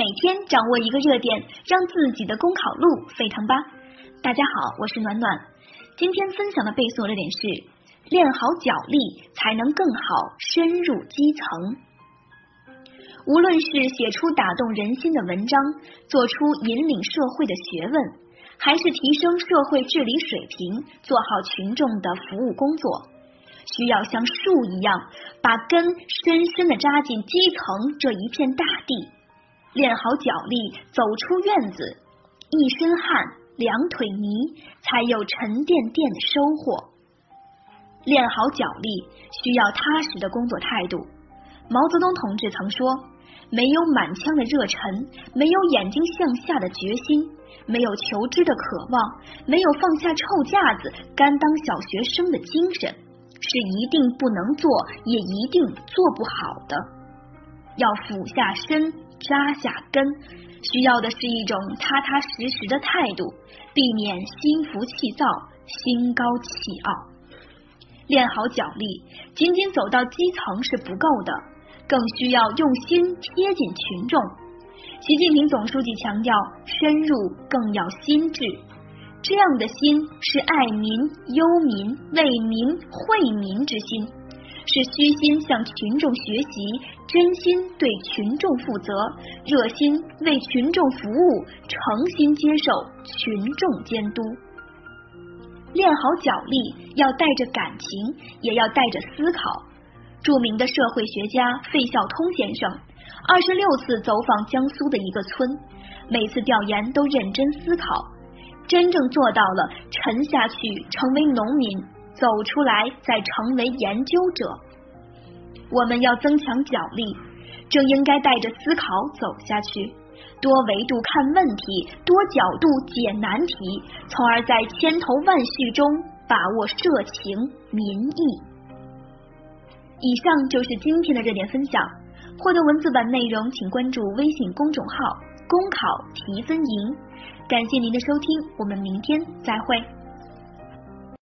每天掌握一个热点，让自己的公考路沸腾吧！大家好，我是暖暖。今天分享的背诵热点是：练好脚力，才能更好深入基层。无论是写出打动人心的文章，做出引领社会的学问，还是提升社会治理水平，做好群众的服务工作，需要像树一样，把根深深的扎进基层这一片大地。练好脚力，走出院子，一身汗，两腿泥，才有沉甸甸的收获。练好脚力，需要踏实的工作态度。毛泽东同志曾说：“没有满腔的热忱，没有眼睛向下的决心，没有求知的渴望，没有放下臭架子、甘当小学生的精神，是一定不能做，也一定做不好的。要俯下身。”扎下根，需要的是一种踏踏实实的态度，避免心浮气躁、心高气傲。练好脚力，仅仅走到基层是不够的，更需要用心贴近群众。习近平总书记强调，深入更要心智，这样的心是爱民、忧民、为民、惠民之心。是虚心向群众学习，真心对群众负责，热心为群众服务，诚心接受群众监督。练好脚力，要带着感情，也要带着思考。著名的社会学家费孝通先生，二十六次走访江苏的一个村，每次调研都认真思考，真正做到了沉下去成为农民。走出来，再成为研究者。我们要增强脚力，正应该带着思考走下去，多维度看问题，多角度解难题，从而在千头万绪中把握社情民意。以上就是今天的热点分享。获得文字版内容，请关注微信公众号“公考提分营”。感谢您的收听，我们明天再会。